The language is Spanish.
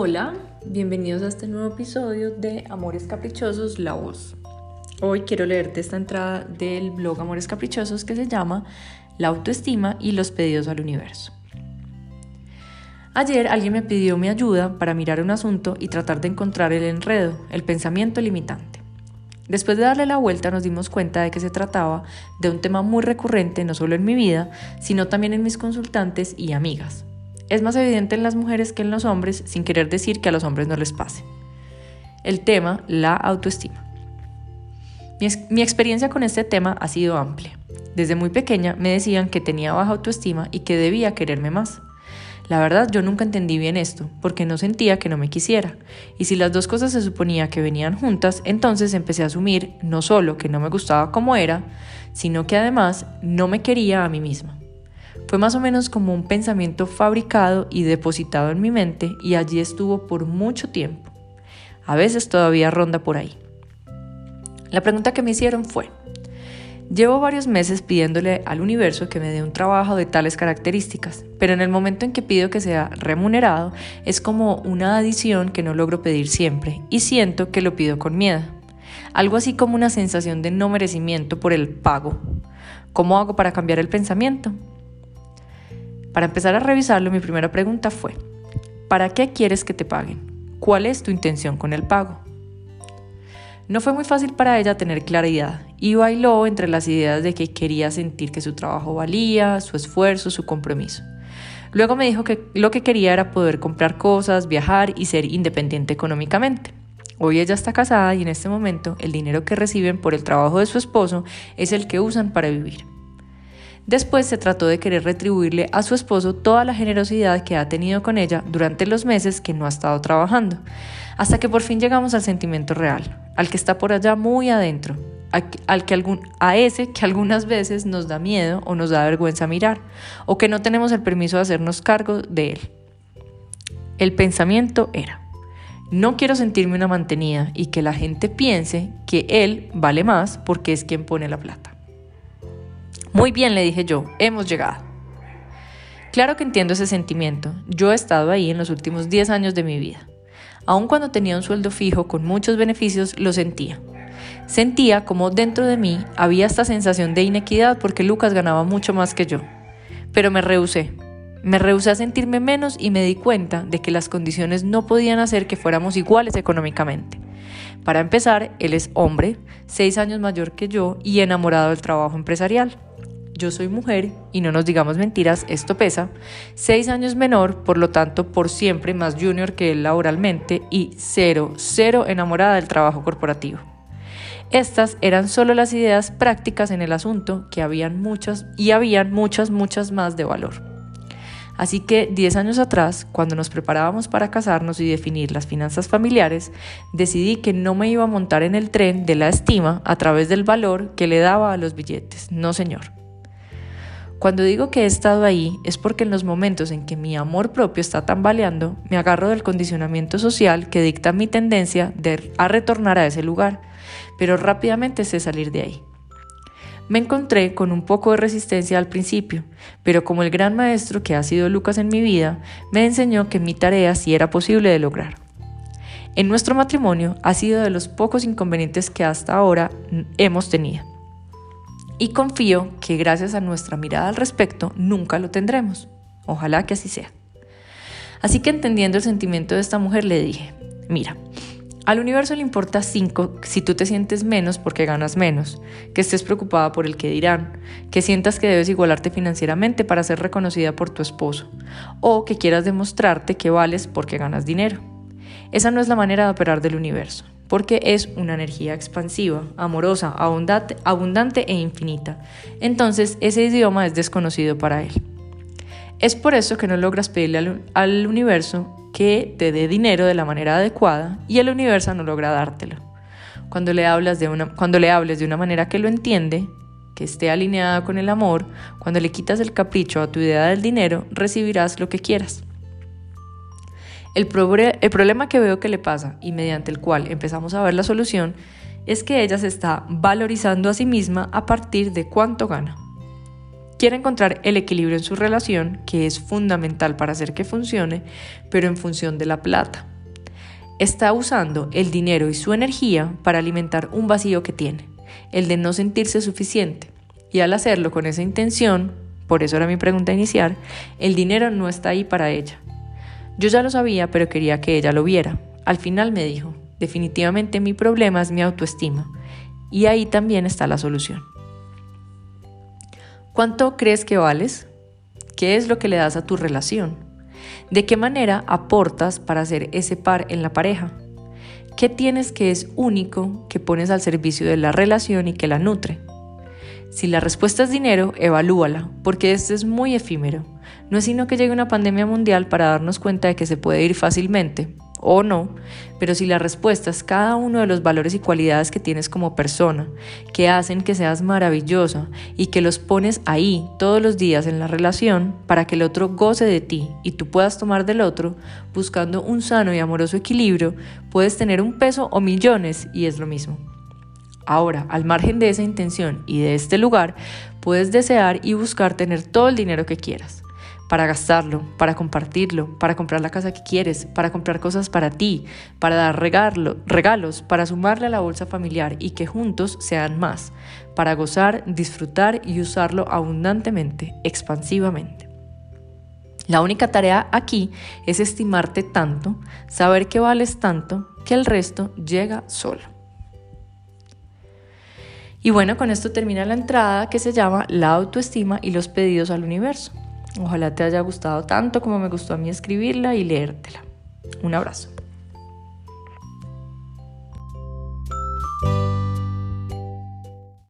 Hola, bienvenidos a este nuevo episodio de Amores Caprichosos, La Voz. Hoy quiero leerte esta entrada del blog Amores Caprichosos que se llama La autoestima y los pedidos al universo. Ayer alguien me pidió mi ayuda para mirar un asunto y tratar de encontrar el enredo, el pensamiento limitante. Después de darle la vuelta nos dimos cuenta de que se trataba de un tema muy recurrente no solo en mi vida, sino también en mis consultantes y amigas, es más evidente en las mujeres que en los hombres, sin querer decir que a los hombres no les pase. El tema, la autoestima. Mi, experiencia con este tema ha sido amplia. Desde muy pequeña me decían que tenía baja autoestima y que debía quererme más. La verdad yo nunca entendí bien esto, porque no sentía que no me quisiera. Y si las dos cosas se suponía que venían juntas, entonces empecé a asumir no solo que no me gustaba como era, sino que además no me quería a mí misma. Fue más o menos como un pensamiento fabricado y depositado en mi mente y allí estuvo por mucho tiempo. A veces todavía ronda por ahí. La pregunta que me hicieron fue, llevo varios meses pidiéndole al universo que me dé un trabajo de tales características, pero en el momento en que pido que sea remunerado es como una adición que no logro pedir siempre y siento que lo pido con miedo. Algo así como una sensación de no merecimiento por el pago. ¿Cómo hago para cambiar el pensamiento? Para empezar a revisarlo, mi primera pregunta fue, ¿para qué quieres que te paguen? ¿Cuál es tu intención con el pago? No fue muy fácil para ella tener claridad y bailó entre las ideas de que quería sentir que su trabajo valía, su esfuerzo, su compromiso. Luego me dijo que lo que quería era poder comprar cosas, viajar y ser independiente económicamente. Hoy ella está casada y en este momento el dinero que reciben por el trabajo de su esposo es el que usan para vivir. Después se trató de querer retribuirle a su esposo toda la generosidad que ha tenido con ella durante los meses que no ha estado trabajando, hasta que por fin llegamos al sentimiento real, al que está por allá muy adentro, al que a ese que algunas veces nos da miedo o nos da vergüenza mirar, o que no tenemos el permiso de hacernos cargo de él. El pensamiento era, no quiero sentirme una mantenida y que la gente piense que él vale más porque es quien pone la plata. Muy bien, le dije yo, hemos llegado. Claro que entiendo ese sentimiento. Yo he estado ahí en los últimos 10 años de mi vida. Aun cuando tenía un sueldo fijo con muchos beneficios, lo sentía. Sentía como dentro de mí había esta sensación de inequidad porque Lucas ganaba mucho más que yo. Pero me rehusé. Me rehusé a sentirme menos y me di cuenta de que las condiciones no podían hacer que fuéramos iguales económicamente. Para empezar, él es hombre, seis años mayor que yo y enamorado del trabajo empresarial yo soy mujer y no nos digamos mentiras, esto pesa, seis años menor, por lo tanto por siempre más junior que él laboralmente y cero, cero enamorada del trabajo corporativo. Estas eran solo las ideas prácticas en el asunto, que habían muchas y habían muchas, muchas más de valor. Así que 10 años atrás, cuando nos preparábamos para casarnos y definir las finanzas familiares, decidí que no me iba a montar en el tren de la estima a través del valor que le daba a los billetes. No, señor. Cuando digo que he estado ahí es porque en los momentos en que mi amor propio está tambaleando, me agarro del condicionamiento social que dicta mi tendencia de, a retornar a ese lugar, pero rápidamente sé salir de ahí. Me encontré con un poco de resistencia al principio, pero como el gran maestro que ha sido Lucas en mi vida, me enseñó que mi tarea sí era posible de lograr. En nuestro matrimonio ha sido de los pocos inconvenientes que hasta ahora hemos tenido y confío que gracias a nuestra mirada al respecto nunca lo tendremos. Ojalá que así sea. Así que entendiendo el sentimiento de esta mujer le dije, mira, al universo le importa cinco si tú te sientes menos porque ganas menos, que estés preocupada por el que dirán, que sientas que debes igualarte financieramente para ser reconocida por tu esposo, o que quieras demostrarte que vales porque ganas dinero. Esa no es la manera de operar del universo porque es una energía expansiva, amorosa, abundante, abundante e infinita. Entonces ese idioma es desconocido para él. Es por eso que no logras pedirle al, universo que te dé dinero de la manera adecuada y el universo no logra dártelo. Cuando le, hablas de una, cuando le hables de una manera que lo entiende, que esté alineada con el amor, cuando le quitas el capricho a tu idea del dinero, recibirás lo que quieras. El, problema que veo que le pasa y mediante el cual empezamos a ver la solución es que ella se está valorizando a sí misma a partir de cuánto gana. Quiere encontrar el equilibrio en su relación, que es fundamental para hacer que funcione, pero en función de la plata. Está usando el dinero y su energía para alimentar un vacío que tiene, el de no sentirse suficiente. Y al hacerlo con esa intención, por eso era mi pregunta inicial, el dinero no está ahí para ella. Yo ya lo sabía, pero quería que ella lo viera. Al final me dijo, definitivamente mi problema es mi autoestima. Y ahí también está la solución. ¿Cuánto crees que vales? ¿Qué es lo que le das a tu relación? ¿De qué manera aportas para hacer ese par en la pareja? ¿Qué tienes que es único que pones al servicio de la relación y que la nutre? Si la respuesta es dinero, evalúala, porque este es muy efímero. No es sino que llegue una pandemia mundial para darnos cuenta de que se puede ir fácilmente, o no, pero si la respuesta es cada uno de los valores y cualidades que tienes como persona, que hacen que seas maravillosa y que los pones ahí todos los días en la relación para que el otro goce de ti y tú puedas tomar del otro, buscando un sano y amoroso equilibrio, puedes tener un peso o millones y es lo mismo. Ahora, al margen de esa intención y de este lugar, puedes desear y buscar tener todo el dinero que quieras para gastarlo, para compartirlo, para comprar la casa que quieres, para comprar cosas para ti, para dar regalo, regalos, para sumarle a la bolsa familiar y que juntos sean más, para gozar, disfrutar y usarlo abundantemente, expansivamente. La única tarea aquí es estimarte tanto, saber que vales tanto, que el resto llega solo. Y bueno, con esto termina la entrada que se llama La autoestima y los pedidos al universo. Ojalá te haya gustado tanto como me gustó a mí escribirla y leértela. Un abrazo.